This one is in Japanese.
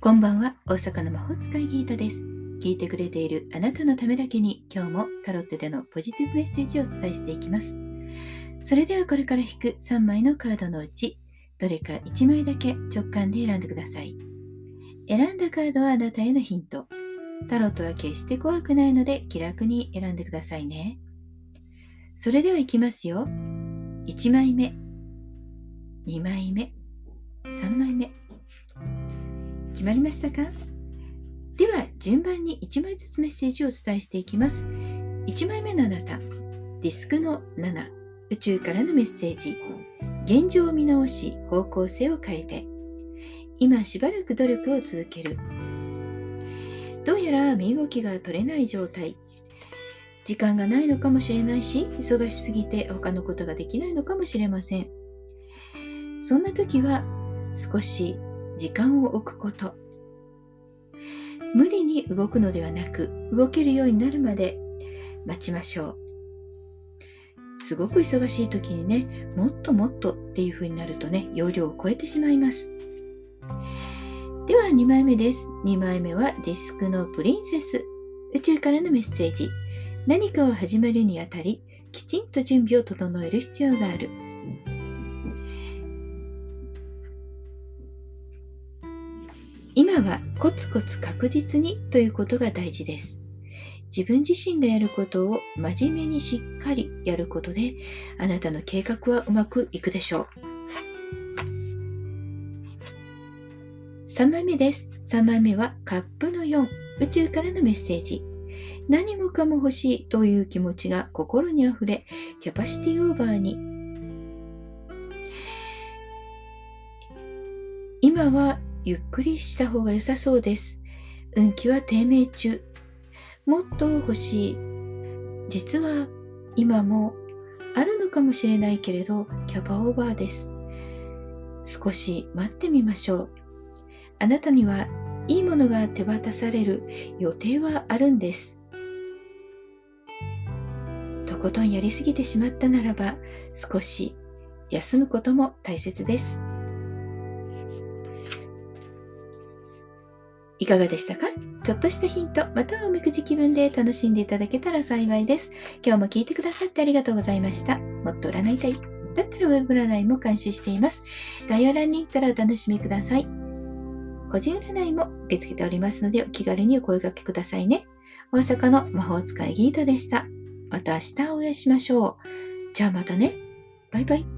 こんばんは、大阪の魔法使いギータです。聞いてくれているあなたのためだけに今日もタロットでのポジティブメッセージをお伝えしていきます。それではこれから引く3枚のカードのうち、どれか1枚だけ直感で選んでください。選んだカードはあなたへのヒント。タロットは決して怖くないので気楽に選んでくださいね。それではいきますよ。1枚目、2枚目、3枚目。決まりましたか？では順番に1枚ずつメッセージをお伝えしていきます。1枚目のあなたディスクの7宇宙からのメッセージ。現状を見直し方向性を変えて。今しばらく努力を続ける。どうやら身動きが取れない状態。時間がないのかもしれないし忙しすぎて他のことができないのかもしれません。そんな時は少し時間を置くこと。無理に動くのではなく動けるようになるまで待ちましょう。すごく忙しい時にねもっともっとっていう風になるとね容量を超えてしまいます。では2枚目です。2枚目はディスクのプリンセス。宇宙からのメッセージ。何かを始めるにあたりきちんと準備を整える必要がある。今はコツコツ確実にということが大事です。自分自身がやることを真面目にしっかりやることであなたの計画はうまくいくでしょう。3枚目です。3枚目はカップの4宇宙からのメッセージ。何もかも欲しいという気持ちが心にあふれキャパシティオーバーに今はゆっくりした方が良さそうです。運気は低迷中。もっと欲しい。実は今もあるのかもしれないけれど、キャパオーバーです。少し待ってみましょう。あなたにはいいものが手渡される予定はあるんです。とことんやりすぎてしまったならば少し休むことも大切です。いかがでしたか？ちょっとしたヒント、またはおみくじ気分で楽しんでいただけたら幸いです。今日も聞いてくださってありがとうございました。もっと占いたい。だったらウェブ占いも監修しています。概要欄リンクからお楽しみください。個人占いも受け付けておりますので、お気軽にお声掛けくださいね。大阪の魔法使いギータでした。また明日お会いしましょう。じゃあまたね。バイバイ。